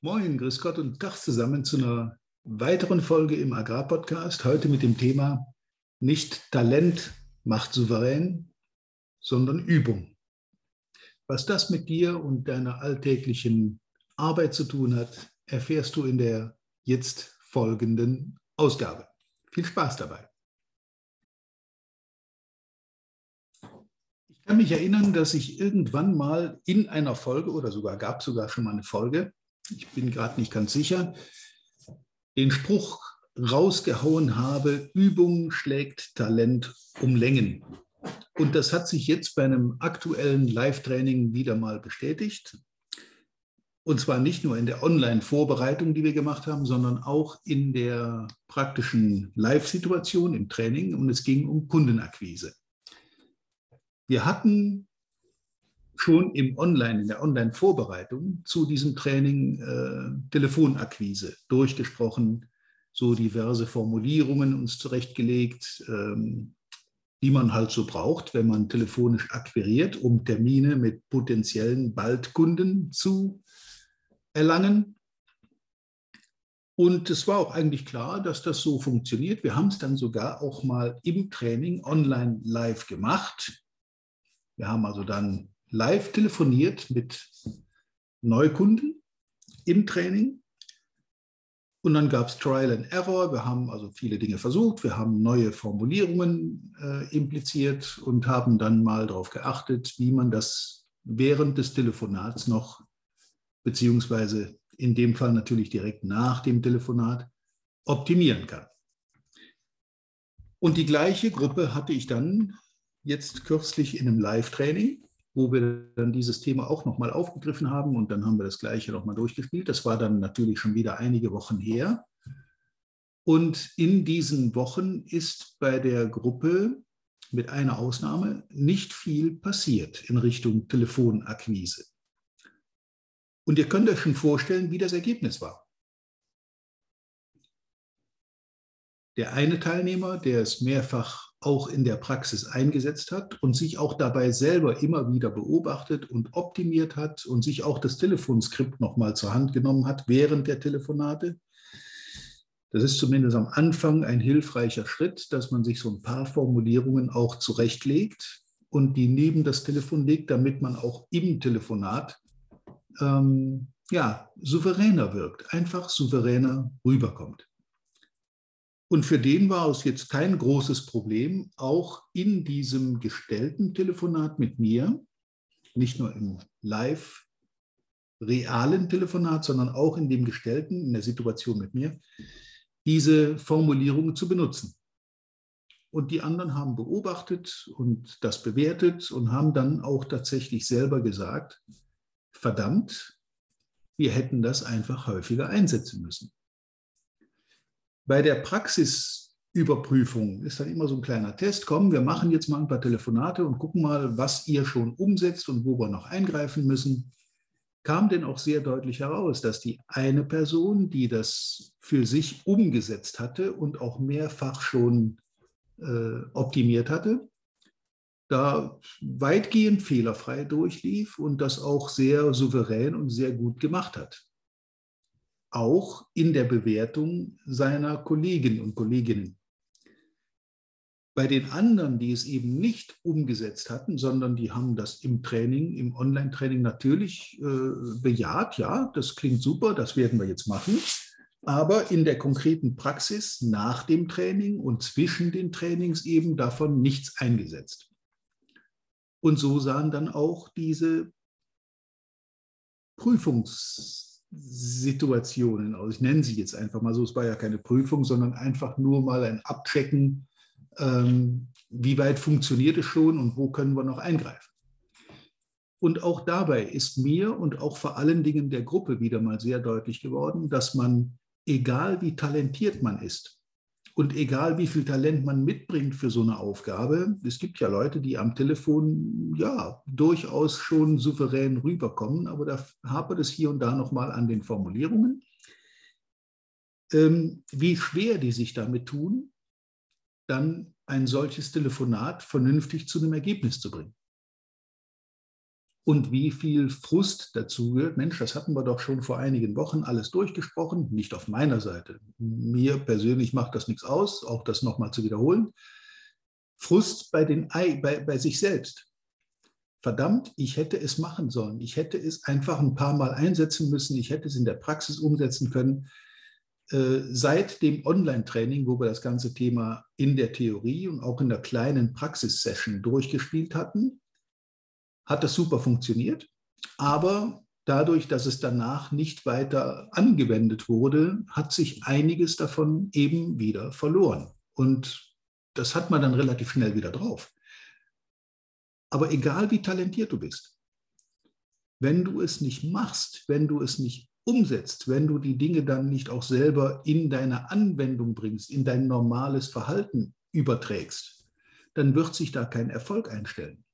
Moin, grüß Gott und Tag zusammen zu einer weiteren Folge im Agrarpodcast. Heute mit dem Thema nicht Talent macht souverän, sondern Übung. Was das mit dir und deiner alltäglichen Arbeit zu tun hat, erfährst du in der jetzt folgenden Ausgabe. Viel Spaß dabei. Ich kann mich erinnern, dass ich irgendwann mal in einer Folge oder sogar gab sogar schon mal eine Folge, ich bin gerade nicht ganz sicher, den Spruch rausgehauen habe, Übung schlägt Talent um Längen. Und das hat sich jetzt bei einem aktuellen Live-Training wieder mal bestätigt. Und zwar nicht nur in der Online-Vorbereitung, die wir gemacht haben, sondern auch in der praktischen Live-Situation im Training. Und es ging um Kundenakquise. Wir hatten schon im Online, in der Online-Vorbereitung zu diesem Training äh, Telefonakquise durchgesprochen, so diverse Formulierungen uns zurechtgelegt, ähm, die man halt so braucht, wenn man telefonisch akquiriert, um Termine mit potenziellen Baldkunden zu erlangen. Und es war auch eigentlich klar, dass das so funktioniert. Wir haben es dann sogar auch mal im Training online live gemacht. Wir haben also dann live telefoniert mit Neukunden im Training. Und dann gab es Trial and Error. Wir haben also viele Dinge versucht. Wir haben neue Formulierungen äh, impliziert und haben dann mal darauf geachtet, wie man das während des Telefonats noch, beziehungsweise in dem Fall natürlich direkt nach dem Telefonat, optimieren kann. Und die gleiche Gruppe hatte ich dann jetzt kürzlich in einem Live-Training wo wir dann dieses Thema auch nochmal aufgegriffen haben und dann haben wir das gleiche nochmal durchgespielt. Das war dann natürlich schon wieder einige Wochen her. Und in diesen Wochen ist bei der Gruppe mit einer Ausnahme nicht viel passiert in Richtung Telefonakquise. Und ihr könnt euch schon vorstellen, wie das Ergebnis war. Der eine Teilnehmer, der es mehrfach auch in der Praxis eingesetzt hat und sich auch dabei selber immer wieder beobachtet und optimiert hat und sich auch das Telefonskript nochmal zur Hand genommen hat während der Telefonate. Das ist zumindest am Anfang ein hilfreicher Schritt, dass man sich so ein paar Formulierungen auch zurechtlegt und die neben das Telefon legt, damit man auch im Telefonat ähm, ja, souveräner wirkt, einfach souveräner rüberkommt. Und für den war es jetzt kein großes Problem, auch in diesem gestellten Telefonat mit mir, nicht nur im live realen Telefonat, sondern auch in dem gestellten, in der Situation mit mir, diese Formulierungen zu benutzen. Und die anderen haben beobachtet und das bewertet und haben dann auch tatsächlich selber gesagt, verdammt, wir hätten das einfach häufiger einsetzen müssen. Bei der Praxisüberprüfung ist dann immer so ein kleiner Test. Komm, wir machen jetzt mal ein paar Telefonate und gucken mal, was ihr schon umsetzt und wo wir noch eingreifen müssen. Kam denn auch sehr deutlich heraus, dass die eine Person, die das für sich umgesetzt hatte und auch mehrfach schon äh, optimiert hatte, da weitgehend fehlerfrei durchlief und das auch sehr souverän und sehr gut gemacht hat auch in der Bewertung seiner Kolleginnen und Kolleginnen. Bei den anderen, die es eben nicht umgesetzt hatten, sondern die haben das im Training, im Online-Training natürlich äh, bejaht, ja, das klingt super, das werden wir jetzt machen. Aber in der konkreten Praxis nach dem Training und zwischen den Trainings eben davon nichts eingesetzt. Und so sahen dann auch diese Prüfungs- Situationen aus. Ich nenne sie jetzt einfach mal so. Es war ja keine Prüfung, sondern einfach nur mal ein Abchecken, ähm, wie weit funktioniert es schon und wo können wir noch eingreifen. Und auch dabei ist mir und auch vor allen Dingen der Gruppe wieder mal sehr deutlich geworden, dass man, egal wie talentiert man ist, und egal, wie viel Talent man mitbringt für so eine Aufgabe, es gibt ja Leute, die am Telefon ja durchaus schon souverän rüberkommen, aber da hapert es hier und da nochmal an den Formulierungen. Ähm, wie schwer die sich damit tun, dann ein solches Telefonat vernünftig zu einem Ergebnis zu bringen. Und wie viel Frust dazu gehört. Mensch, das hatten wir doch schon vor einigen Wochen alles durchgesprochen, nicht auf meiner Seite. Mir persönlich macht das nichts aus, auch das nochmal zu wiederholen. Frust bei, den, bei, bei sich selbst. Verdammt, ich hätte es machen sollen. Ich hätte es einfach ein paar Mal einsetzen müssen. Ich hätte es in der Praxis umsetzen können. Äh, seit dem Online-Training, wo wir das ganze Thema in der Theorie und auch in der kleinen Praxissession durchgespielt hatten, hat das super funktioniert. Aber dadurch, dass es danach nicht weiter angewendet wurde, hat sich einiges davon eben wieder verloren. Und das hat man dann relativ schnell wieder drauf. Aber egal wie talentiert du bist, wenn du es nicht machst, wenn du es nicht umsetzt, wenn du die Dinge dann nicht auch selber in deine Anwendung bringst, in dein normales Verhalten überträgst, dann wird sich da kein Erfolg einstellen.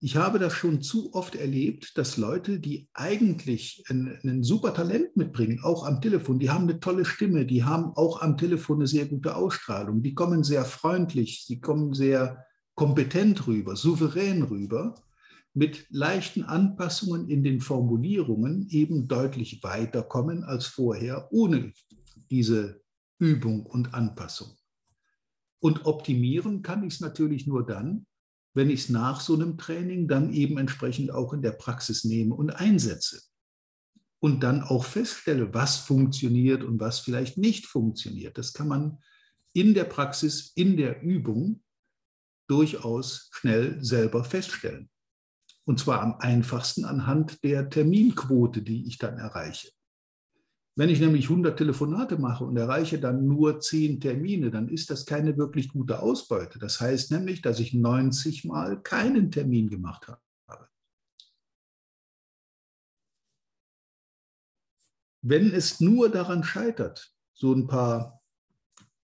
Ich habe das schon zu oft erlebt, dass Leute, die eigentlich ein, ein, super Talent mitbringen, auch am Telefon, die haben eine tolle Stimme, die haben auch am Telefon eine sehr gute Ausstrahlung, die kommen sehr freundlich, sie kommen sehr kompetent rüber, souverän rüber, mit leichten Anpassungen in den Formulierungen eben deutlich weiterkommen als vorher ohne diese Übung und Anpassung. Und optimieren kann ich es natürlich nur dann, wenn ich es nach so einem Training dann eben entsprechend auch in der Praxis nehme und einsetze. Und dann auch feststelle, was funktioniert und was vielleicht nicht funktioniert. Das kann man in der Praxis, in der Übung durchaus schnell selber feststellen. Und zwar am einfachsten anhand der Terminquote, die ich dann erreiche. Wenn ich nämlich 100 Telefonate mache und erreiche dann nur 10 Termine, dann ist das keine wirklich gute Ausbeute. Das heißt nämlich, dass ich 90 Mal keinen Termin gemacht habe. Wenn es nur daran scheitert, so ein paar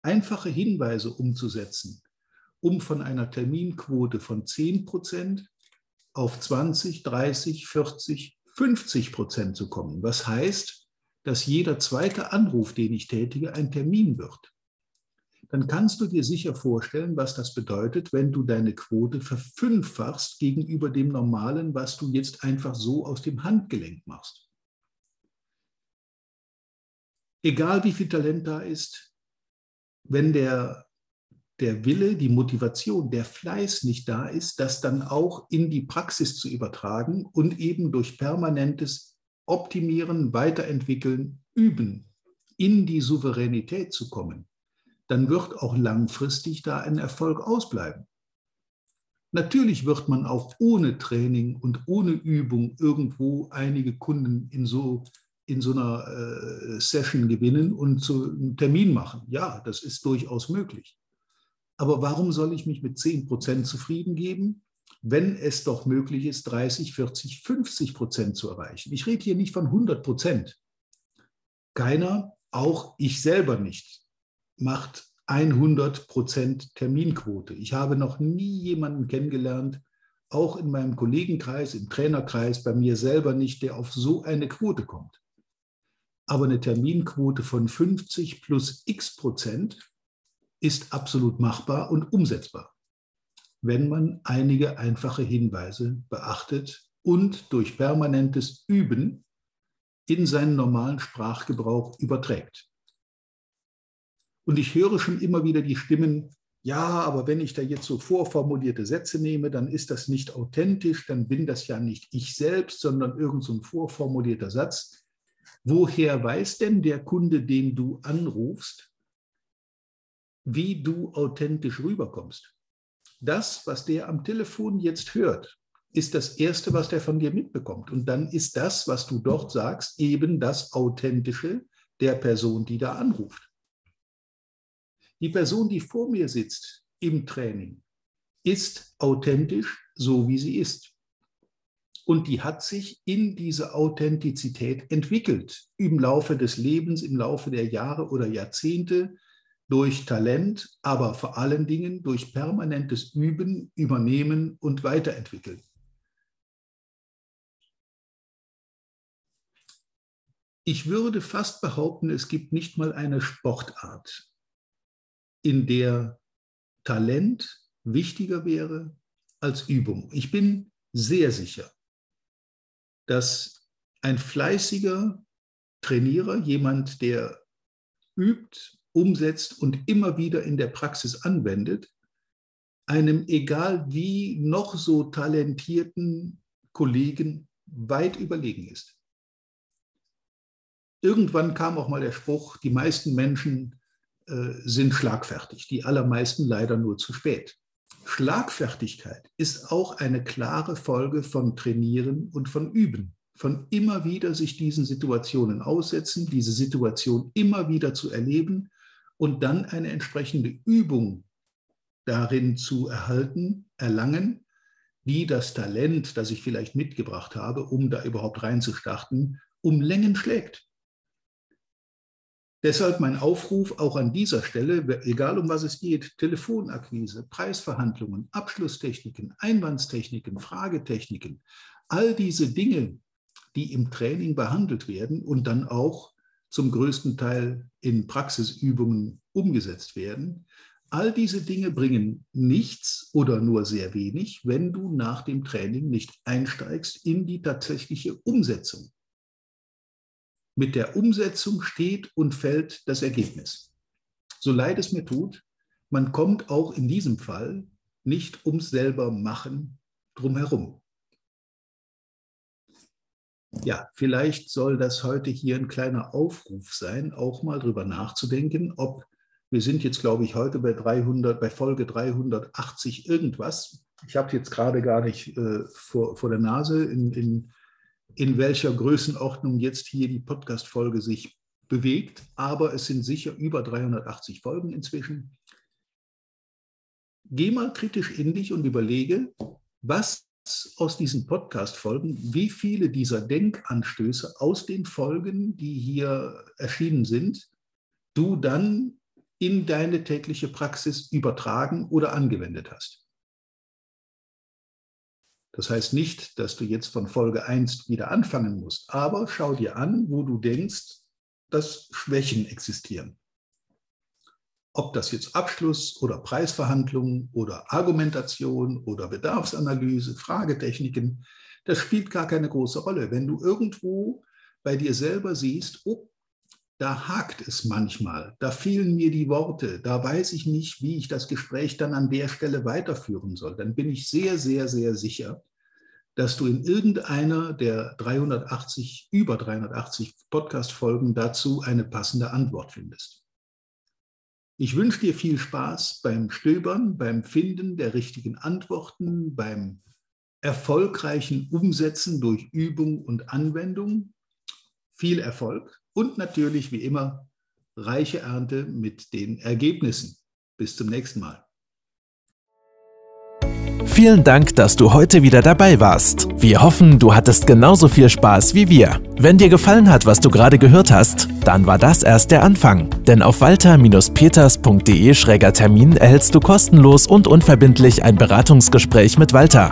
einfache Hinweise umzusetzen, um von einer Terminquote von 10 Prozent auf 20, 30, 40, 50 Prozent zu kommen. Was heißt, dass jeder zweite Anruf, den ich tätige, ein Termin wird, dann kannst du dir sicher vorstellen, was das bedeutet, wenn du deine Quote verfünffachst gegenüber dem Normalen, was du jetzt einfach so aus dem Handgelenk machst. Egal wie viel Talent da ist, wenn der, der Wille, die Motivation, der Fleiß nicht da ist, das dann auch in die Praxis zu übertragen und eben durch permanentes optimieren, weiterentwickeln, üben, in die Souveränität zu kommen, dann wird auch langfristig da ein Erfolg ausbleiben. Natürlich wird man auch ohne Training und ohne Übung irgendwo einige Kunden in so, in so einer äh, Session gewinnen und zu einem Termin machen. Ja, das ist durchaus möglich. Aber warum soll ich mich mit 10 Prozent zufrieden geben, wenn es doch möglich ist, 30, 40, 50 Prozent zu erreichen. Ich rede hier nicht von 100 Prozent. Keiner, auch ich selber nicht, macht 100 Prozent Terminquote. Ich habe noch nie jemanden kennengelernt, auch in meinem Kollegenkreis, im Trainerkreis, bei mir selber nicht, der auf so eine Quote kommt. Aber eine Terminquote von 50 plus x Prozent ist absolut machbar und umsetzbar wenn man einige einfache Hinweise beachtet und durch permanentes Üben in seinen normalen Sprachgebrauch überträgt. Und ich höre schon immer wieder die Stimmen, ja, aber wenn ich da jetzt so vorformulierte Sätze nehme, dann ist das nicht authentisch, dann bin das ja nicht ich selbst, sondern irgend so ein vorformulierter Satz. Woher weiß denn der Kunde, den du anrufst, wie du authentisch rüberkommst? Das, was der am Telefon jetzt hört, ist das Erste, was der von dir mitbekommt. Und dann ist das, was du dort sagst, eben das Authentische der Person, die da anruft. Die Person, die vor mir sitzt im Training, ist authentisch, so wie sie ist. Und die hat sich in diese Authentizität entwickelt im Laufe des Lebens, im Laufe der Jahre oder Jahrzehnte, durch Talent, aber vor allen Dingen durch permanentes Üben, Übernehmen und Weiterentwickeln. Ich würde fast behaupten, es gibt nicht mal eine Sportart, in der Talent wichtiger wäre als Übung. Ich bin sehr sicher, dass ein fleißiger Trainierer, jemand, der übt, umsetzt und immer wieder in der Praxis anwendet, einem egal wie noch so talentierten Kollegen weit überlegen ist. Irgendwann kam auch mal der Spruch, die meisten Menschen äh, sind schlagfertig, die allermeisten leider nur zu spät. Schlagfertigkeit ist auch eine klare Folge von Trainieren und von Üben, von immer wieder sich diesen Situationen aussetzen, diese Situation immer wieder zu erleben und dann eine entsprechende Übung darin zu erhalten, erlangen, die das Talent, das ich vielleicht mitgebracht habe, um da überhaupt reinzustarten, um Längen schlägt. Deshalb mein Aufruf auch an dieser Stelle, egal um was es geht, Telefonakquise, Preisverhandlungen, Abschlusstechniken, Einwandstechniken, Fragetechniken, all diese Dinge, die im Training behandelt werden und dann auch zum größten Teil in Praxisübungen umgesetzt werden, all diese Dinge bringen nichts oder nur sehr wenig, wenn du nach dem Training nicht einsteigst in die tatsächliche Umsetzung. Mit der Umsetzung steht und fällt das Ergebnis. So leid es mir tut, man kommt auch in diesem Fall nicht ums selber machen drumherum. Ja, vielleicht soll das heute hier ein kleiner Aufruf sein, auch mal drüber nachzudenken, ob wir sind jetzt, glaube ich, heute bei 300, bei Folge 380 irgendwas. Ich habe jetzt gerade gar nicht äh, vor, vor der Nase, in, in in welcher Größenordnung jetzt hier die Podcast-Folge sich bewegt, aber es sind sicher über 380 Folgen inzwischen. Geh mal kritisch in dich und überlege, was aus diesen Podcast-Folgen, wie viele dieser Denkanstöße aus den Folgen, die hier erschienen sind, du dann in deine tägliche Praxis übertragen oder angewendet hast. Das heißt nicht, dass du jetzt von Folge 1 wieder anfangen musst, aber schau dir an, wo du denkst, dass Schwächen existieren. Ob das jetzt Abschluss oder Preisverhandlungen oder Argumentation oder Bedarfsanalyse, Fragetechniken, das spielt gar keine große Rolle. Wenn du irgendwo bei dir selber siehst, oh, da hakt es manchmal, da fehlen mir die Worte, da weiß ich nicht, wie ich das Gespräch dann an der Stelle weiterführen soll, dann bin ich sehr, sehr, sehr sicher, dass du in irgendeiner der 380, über 380 Podcast-Folgen dazu eine passende Antwort findest. Ich wünsche dir viel Spaß beim Stöbern, beim Finden der richtigen Antworten, beim erfolgreichen Umsetzen durch Übung und Anwendung. Viel Erfolg und natürlich wie immer reiche Ernte mit den Ergebnissen. Bis zum nächsten Mal. Vielen Dank, dass du heute wieder dabei warst. Wir hoffen, du hattest genauso viel Spaß wie wir. Wenn dir gefallen hat, was du gerade gehört hast, dann war das erst der Anfang. Denn auf walter-peters.de-termin erhältst du kostenlos und unverbindlich ein Beratungsgespräch mit Walter.